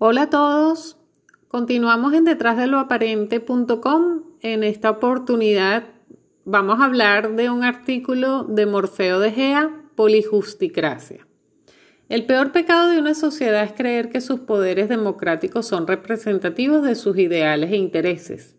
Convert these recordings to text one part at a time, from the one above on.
Hola a todos, continuamos en detrás de lo aparente.com. En esta oportunidad vamos a hablar de un artículo de Morfeo de Gea, Polijusticracia. El peor pecado de una sociedad es creer que sus poderes democráticos son representativos de sus ideales e intereses.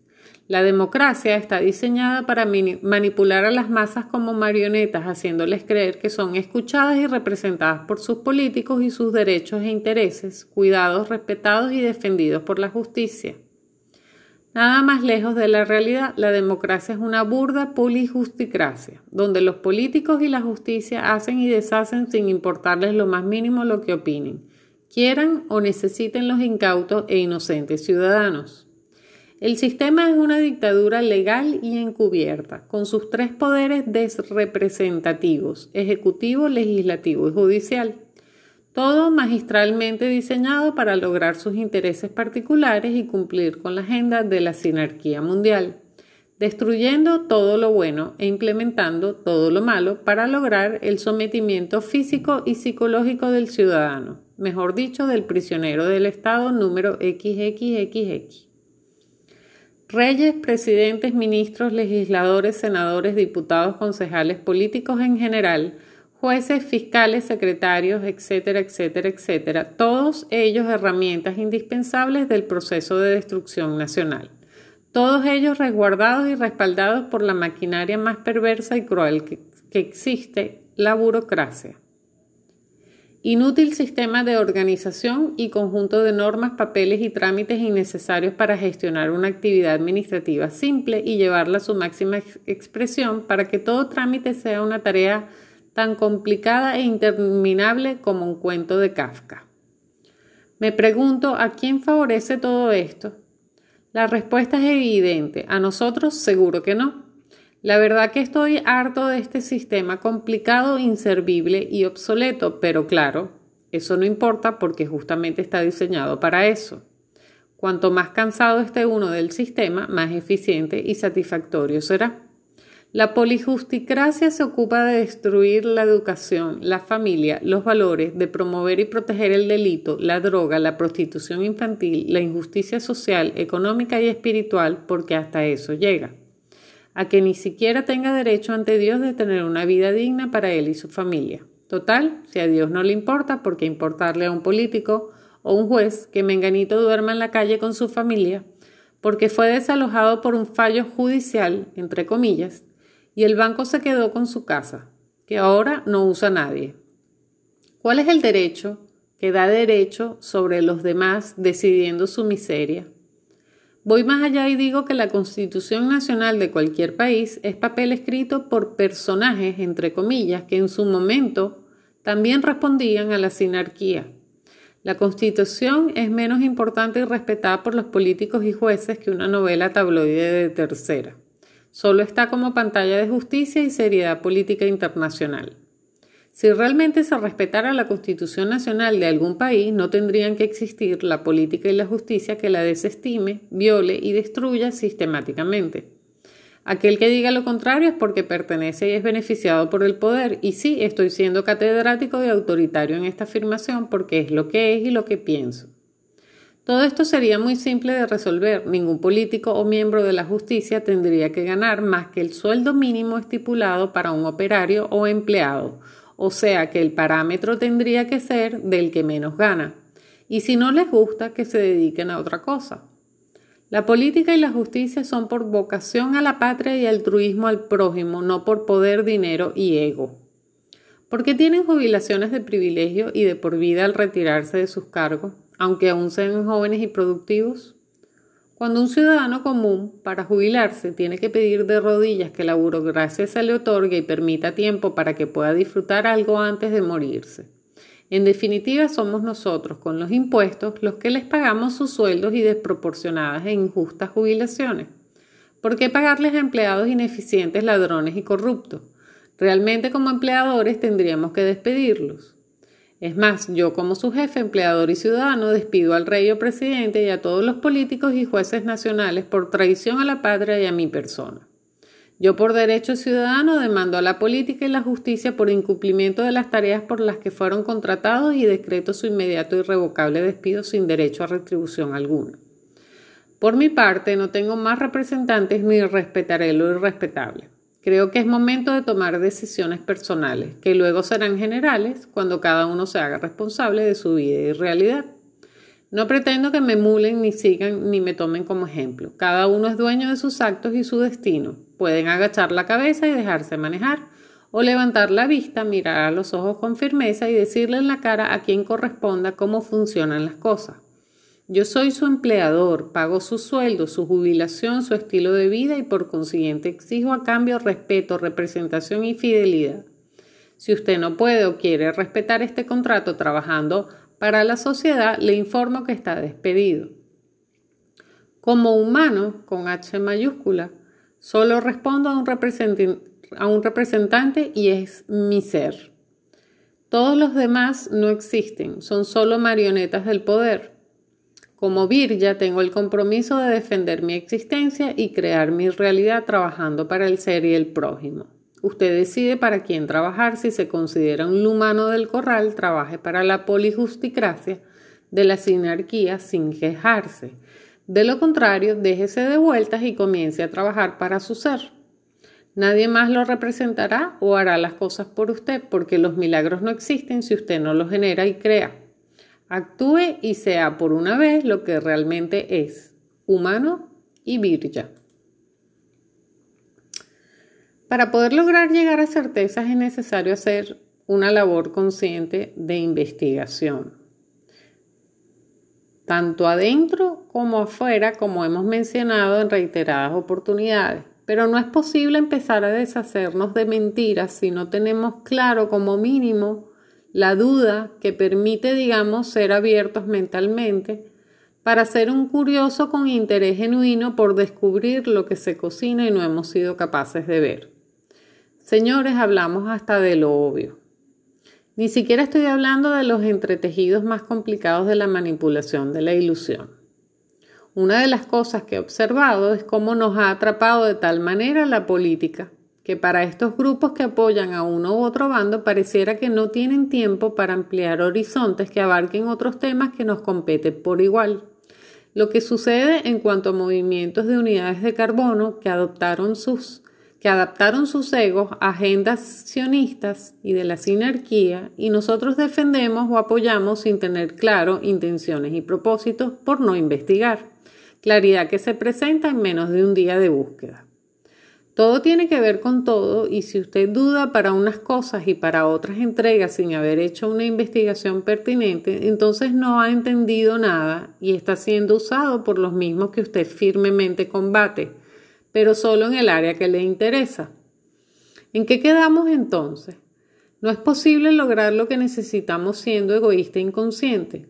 La democracia está diseñada para manipular a las masas como marionetas, haciéndoles creer que son escuchadas y representadas por sus políticos y sus derechos e intereses, cuidados, respetados y defendidos por la justicia. Nada más lejos de la realidad, la democracia es una burda pulijusticracia, donde los políticos y la justicia hacen y deshacen sin importarles lo más mínimo lo que opinen, quieran o necesiten los incautos e inocentes ciudadanos. El sistema es una dictadura legal y encubierta, con sus tres poderes desrepresentativos, ejecutivo, legislativo y judicial. Todo magistralmente diseñado para lograr sus intereses particulares y cumplir con la agenda de la sinarquía mundial, destruyendo todo lo bueno e implementando todo lo malo para lograr el sometimiento físico y psicológico del ciudadano, mejor dicho, del prisionero del Estado número XXXX. Reyes, presidentes, ministros, legisladores, senadores, diputados, concejales, políticos en general, jueces, fiscales, secretarios, etcétera, etcétera, etcétera, todos ellos herramientas indispensables del proceso de destrucción nacional. Todos ellos resguardados y respaldados por la maquinaria más perversa y cruel que, que existe, la burocracia. Inútil sistema de organización y conjunto de normas, papeles y trámites innecesarios para gestionar una actividad administrativa simple y llevarla a su máxima expresión para que todo trámite sea una tarea tan complicada e interminable como un cuento de Kafka. Me pregunto, ¿a quién favorece todo esto? La respuesta es evidente, a nosotros seguro que no. La verdad que estoy harto de este sistema complicado, inservible y obsoleto, pero claro, eso no importa porque justamente está diseñado para eso. Cuanto más cansado esté uno del sistema, más eficiente y satisfactorio será. La polijusticracia se ocupa de destruir la educación, la familia, los valores, de promover y proteger el delito, la droga, la prostitución infantil, la injusticia social, económica y espiritual, porque hasta eso llega a que ni siquiera tenga derecho ante Dios de tener una vida digna para él y su familia. Total, si a Dios no le importa, ¿por qué importarle a un político o un juez que Menganito duerma en la calle con su familia? Porque fue desalojado por un fallo judicial, entre comillas, y el banco se quedó con su casa, que ahora no usa nadie. ¿Cuál es el derecho que da derecho sobre los demás decidiendo su miseria? Voy más allá y digo que la Constitución Nacional de cualquier país es papel escrito por personajes, entre comillas, que en su momento también respondían a la sinarquía. La Constitución es menos importante y respetada por los políticos y jueces que una novela tabloide de tercera. Solo está como pantalla de justicia y seriedad política internacional. Si realmente se respetara la Constitución Nacional de algún país, no tendrían que existir la política y la justicia que la desestime, viole y destruya sistemáticamente. Aquel que diga lo contrario es porque pertenece y es beneficiado por el poder. Y sí, estoy siendo catedrático y autoritario en esta afirmación porque es lo que es y lo que pienso. Todo esto sería muy simple de resolver. Ningún político o miembro de la justicia tendría que ganar más que el sueldo mínimo estipulado para un operario o empleado o sea que el parámetro tendría que ser del que menos gana. Y si no les gusta, que se dediquen a otra cosa. La política y la justicia son por vocación a la patria y altruismo al prójimo, no por poder, dinero y ego. ¿Por qué tienen jubilaciones de privilegio y de por vida al retirarse de sus cargos, aunque aún sean jóvenes y productivos? Cuando un ciudadano común, para jubilarse, tiene que pedir de rodillas que la burocracia se le otorgue y permita tiempo para que pueda disfrutar algo antes de morirse. En definitiva, somos nosotros, con los impuestos, los que les pagamos sus sueldos y desproporcionadas e injustas jubilaciones. ¿Por qué pagarles a empleados ineficientes, ladrones y corruptos? Realmente como empleadores tendríamos que despedirlos. Es más, yo como su jefe, empleador y ciudadano despido al rey o presidente y a todos los políticos y jueces nacionales por traición a la patria y a mi persona. Yo por derecho ciudadano demando a la política y la justicia por incumplimiento de las tareas por las que fueron contratados y decreto su inmediato y irrevocable despido sin derecho a retribución alguna. Por mi parte, no tengo más representantes ni respetaré lo irrespetable. Creo que es momento de tomar decisiones personales, que luego serán generales cuando cada uno se haga responsable de su vida y realidad. No pretendo que me emulen ni sigan ni me tomen como ejemplo. Cada uno es dueño de sus actos y su destino. Pueden agachar la cabeza y dejarse manejar, o levantar la vista, mirar a los ojos con firmeza y decirle en la cara a quien corresponda cómo funcionan las cosas. Yo soy su empleador, pago su sueldo, su jubilación, su estilo de vida y por consiguiente exijo a cambio respeto, representación y fidelidad. Si usted no puede o quiere respetar este contrato trabajando para la sociedad, le informo que está despedido. Como humano, con H mayúscula, solo respondo a un, a un representante y es mi ser. Todos los demás no existen, son solo marionetas del poder. Como Virya tengo el compromiso de defender mi existencia y crear mi realidad trabajando para el ser y el prójimo. Usted decide para quién trabajar si se considera un humano del corral, trabaje para la polijusticracia de la sinarquía sin quejarse. De lo contrario, déjese de vueltas y comience a trabajar para su ser. Nadie más lo representará o hará las cosas por usted porque los milagros no existen si usted no los genera y crea. Actúe y sea por una vez lo que realmente es, humano y virya. Para poder lograr llegar a certezas es necesario hacer una labor consciente de investigación, tanto adentro como afuera, como hemos mencionado en reiteradas oportunidades. Pero no es posible empezar a deshacernos de mentiras si no tenemos claro como mínimo la duda que permite, digamos, ser abiertos mentalmente para ser un curioso con interés genuino por descubrir lo que se cocina y no hemos sido capaces de ver. Señores, hablamos hasta de lo obvio. Ni siquiera estoy hablando de los entretejidos más complicados de la manipulación de la ilusión. Una de las cosas que he observado es cómo nos ha atrapado de tal manera la política que para estos grupos que apoyan a uno u otro bando pareciera que no tienen tiempo para ampliar horizontes que abarquen otros temas que nos competen por igual. Lo que sucede en cuanto a movimientos de unidades de carbono que adoptaron sus que adaptaron sus egos a agendas sionistas y de la sinarquía y nosotros defendemos o apoyamos sin tener claro intenciones y propósitos por no investigar. Claridad que se presenta en menos de un día de búsqueda. Todo tiene que ver con todo y si usted duda para unas cosas y para otras entregas sin haber hecho una investigación pertinente, entonces no ha entendido nada y está siendo usado por los mismos que usted firmemente combate, pero solo en el área que le interesa. ¿En qué quedamos entonces? No es posible lograr lo que necesitamos siendo egoísta e inconsciente.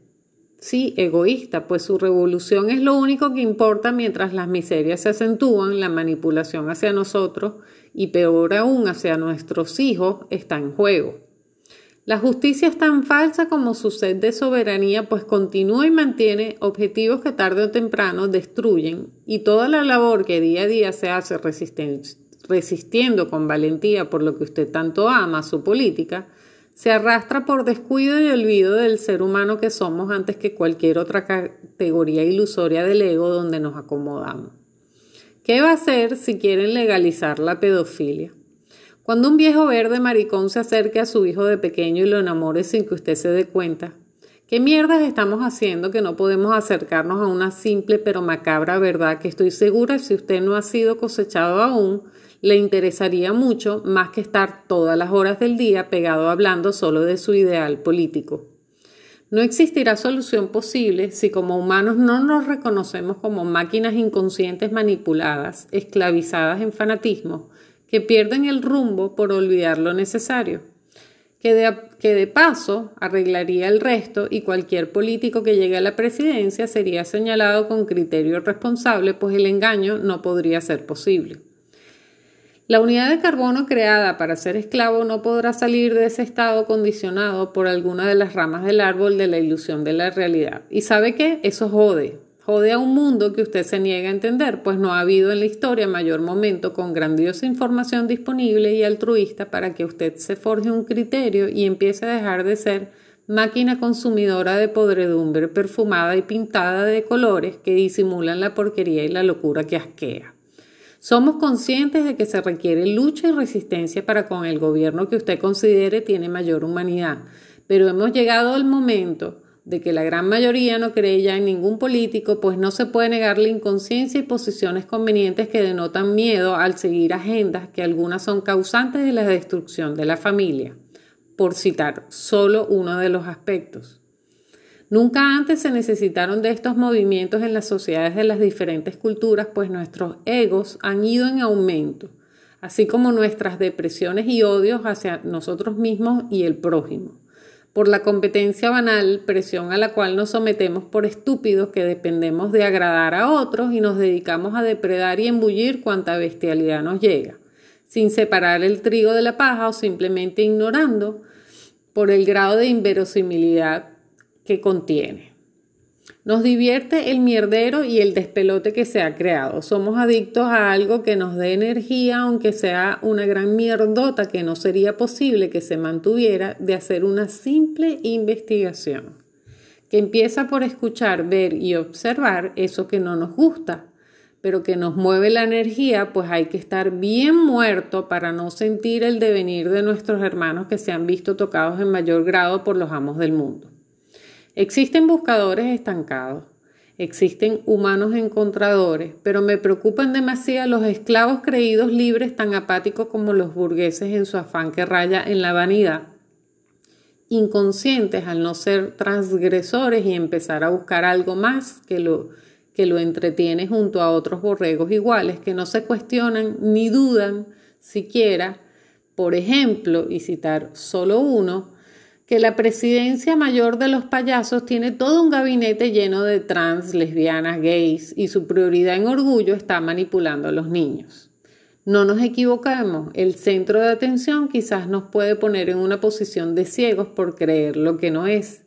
Sí, egoísta, pues su revolución es lo único que importa mientras las miserias se acentúan, la manipulación hacia nosotros y peor aún hacia nuestros hijos está en juego. La justicia es tan falsa como su sed de soberanía, pues continúa y mantiene objetivos que tarde o temprano destruyen y toda la labor que día a día se hace resistiendo con valentía por lo que usted tanto ama, su política, se arrastra por descuido y olvido del ser humano que somos antes que cualquier otra categoría ilusoria del ego donde nos acomodamos. ¿Qué va a hacer si quieren legalizar la pedofilia? Cuando un viejo verde maricón se acerque a su hijo de pequeño y lo enamore sin que usted se dé cuenta, ¿qué mierdas estamos haciendo que no podemos acercarnos a una simple pero macabra verdad que estoy segura si usted no ha sido cosechado aún, le interesaría mucho más que estar todas las horas del día pegado hablando solo de su ideal político. No existirá solución posible si como humanos no nos reconocemos como máquinas inconscientes manipuladas, esclavizadas en fanatismo, que pierden el rumbo por olvidar lo necesario, que de, que de paso arreglaría el resto y cualquier político que llegue a la presidencia sería señalado con criterio responsable, pues el engaño no podría ser posible. La unidad de carbono creada para ser esclavo no podrá salir de ese estado condicionado por alguna de las ramas del árbol de la ilusión de la realidad. ¿Y sabe qué? Eso jode. Jode a un mundo que usted se niega a entender, pues no ha habido en la historia mayor momento con grandiosa información disponible y altruista para que usted se forje un criterio y empiece a dejar de ser máquina consumidora de podredumbre perfumada y pintada de colores que disimulan la porquería y la locura que asquea. Somos conscientes de que se requiere lucha y resistencia para con el gobierno que usted considere tiene mayor humanidad, pero hemos llegado al momento de que la gran mayoría no cree ya en ningún político, pues no se puede negar la inconsciencia y posiciones convenientes que denotan miedo al seguir agendas que algunas son causantes de la destrucción de la familia, por citar solo uno de los aspectos. Nunca antes se necesitaron de estos movimientos en las sociedades de las diferentes culturas, pues nuestros egos han ido en aumento, así como nuestras depresiones y odios hacia nosotros mismos y el prójimo. Por la competencia banal, presión a la cual nos sometemos por estúpidos que dependemos de agradar a otros y nos dedicamos a depredar y embullir cuanta bestialidad nos llega, sin separar el trigo de la paja o simplemente ignorando por el grado de inverosimilidad contiene. Nos divierte el mierdero y el despelote que se ha creado. Somos adictos a algo que nos dé energía, aunque sea una gran mierdota que no sería posible que se mantuviera de hacer una simple investigación, que empieza por escuchar, ver y observar eso que no nos gusta, pero que nos mueve la energía, pues hay que estar bien muerto para no sentir el devenir de nuestros hermanos que se han visto tocados en mayor grado por los amos del mundo. Existen buscadores estancados, existen humanos encontradores, pero me preocupan demasiado los esclavos creídos libres tan apáticos como los burgueses en su afán que raya en la vanidad, inconscientes al no ser transgresores y empezar a buscar algo más que lo que lo entretiene junto a otros borregos iguales que no se cuestionan ni dudan siquiera, por ejemplo, y citar solo uno, que la presidencia mayor de los payasos tiene todo un gabinete lleno de trans, lesbianas, gays y su prioridad en orgullo está manipulando a los niños. No nos equivocamos, el centro de atención quizás nos puede poner en una posición de ciegos por creer lo que no es.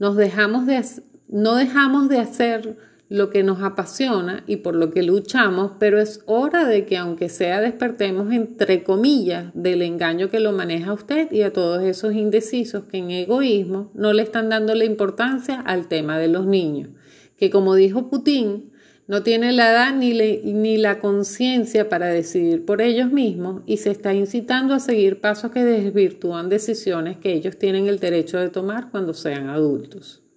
Nos dejamos de, no dejamos de hacer lo que nos apasiona y por lo que luchamos, pero es hora de que aunque sea despertemos entre comillas del engaño que lo maneja usted y a todos esos indecisos que en egoísmo no le están dando la importancia al tema de los niños, que como dijo Putin, no tiene la edad ni, ni la conciencia para decidir por ellos mismos y se está incitando a seguir pasos que desvirtúan decisiones que ellos tienen el derecho de tomar cuando sean adultos.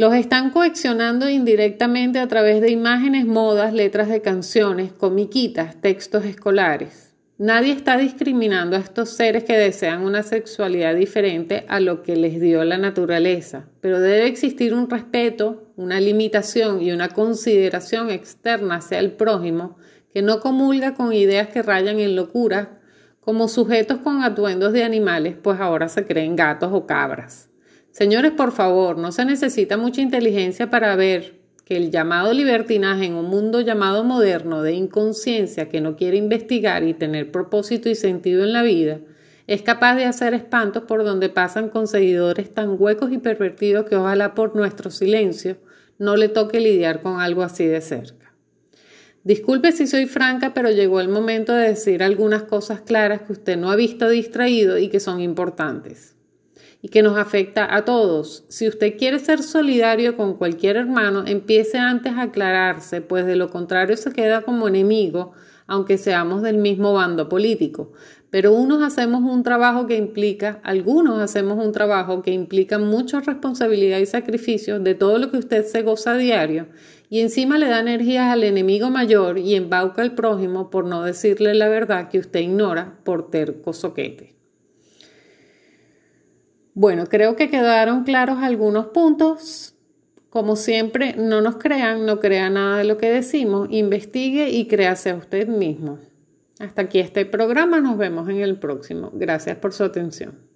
Los están coaccionando indirectamente a través de imágenes, modas, letras de canciones, comiquitas, textos escolares. Nadie está discriminando a estos seres que desean una sexualidad diferente a lo que les dio la naturaleza, pero debe existir un respeto, una limitación y una consideración externa hacia el prójimo que no comulga con ideas que rayan en locura como sujetos con atuendos de animales, pues ahora se creen gatos o cabras. Señores, por favor, no se necesita mucha inteligencia para ver que el llamado libertinaje en un mundo llamado moderno de inconsciencia que no quiere investigar y tener propósito y sentido en la vida, es capaz de hacer espantos por donde pasan con seguidores tan huecos y pervertidos que ojalá por nuestro silencio no le toque lidiar con algo así de cerca. Disculpe si soy franca, pero llegó el momento de decir algunas cosas claras que usted no ha visto distraído y que son importantes y que nos afecta a todos. Si usted quiere ser solidario con cualquier hermano, empiece antes a aclararse, pues de lo contrario se queda como enemigo, aunque seamos del mismo bando político. Pero unos hacemos un trabajo que implica, algunos hacemos un trabajo que implica mucha responsabilidad y sacrificio de todo lo que usted se goza a diario, y encima le da energías al enemigo mayor y embauca al prójimo por no decirle la verdad que usted ignora por terco soquete. Bueno, creo que quedaron claros algunos puntos. Como siempre, no nos crean, no crea nada de lo que decimos, investigue y créase a usted mismo. Hasta aquí este programa, nos vemos en el próximo. Gracias por su atención.